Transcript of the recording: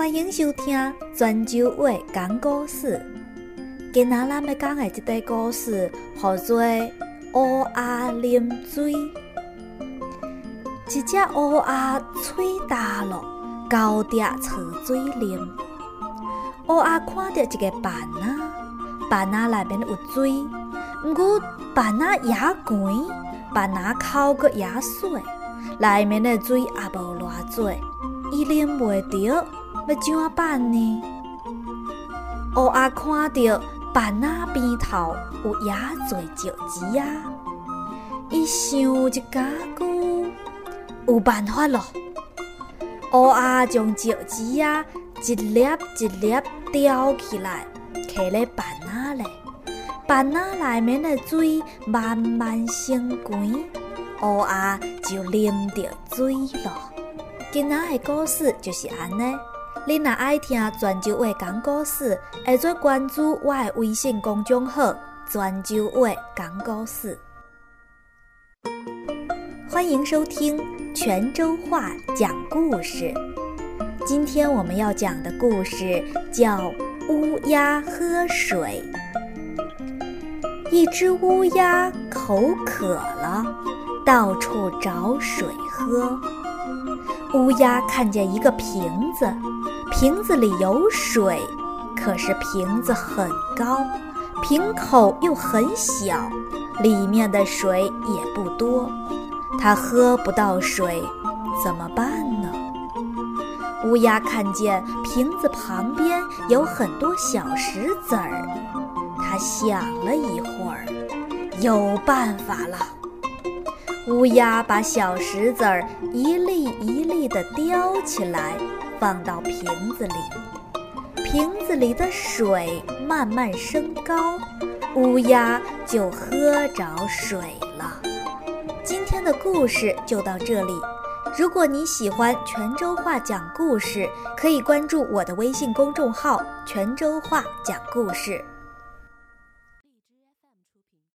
欢迎收听泉州话讲故事。今仔咱要讲的这个故事，叫做《乌鸦啉水》。一只乌鸦嘴大了，高伫找水啉。乌鸦看到一个瓶仔，瓶仔内面有水，毋过瓶仔也悬，瓶仔口阁也水，内面的水也无偌多，伊啉袂着。要怎啊办呢？乌鸦看到板仔边头有野做石子啊，伊想一家句，有办法咯。乌鸦将石子啊一粒一粒叼起来，放咧板仔咧，板仔内面的水慢慢升悬，乌鸦就啉着水咯。今仔的故事就是安尼。你若爱听泉州话讲故事，会做关注我的微信公众号“泉州话讲故事”。欢迎收听泉州话讲故事。今天我们要讲的故事叫《乌鸦喝水》。一只乌鸦口渴了，到处找水喝。乌鸦看见一个瓶子。瓶子里有水，可是瓶子很高，瓶口又很小，里面的水也不多，它喝不到水，怎么办呢？乌鸦看见瓶子旁边有很多小石子儿，它想了一会儿，有办法了。乌鸦把小石子儿一粒一粒地叼起来。放到瓶子里，瓶子里的水慢慢升高，乌鸦就喝着水了。今天的故事就到这里。如果你喜欢泉州话讲故事，可以关注我的微信公众号“泉州话讲故事”。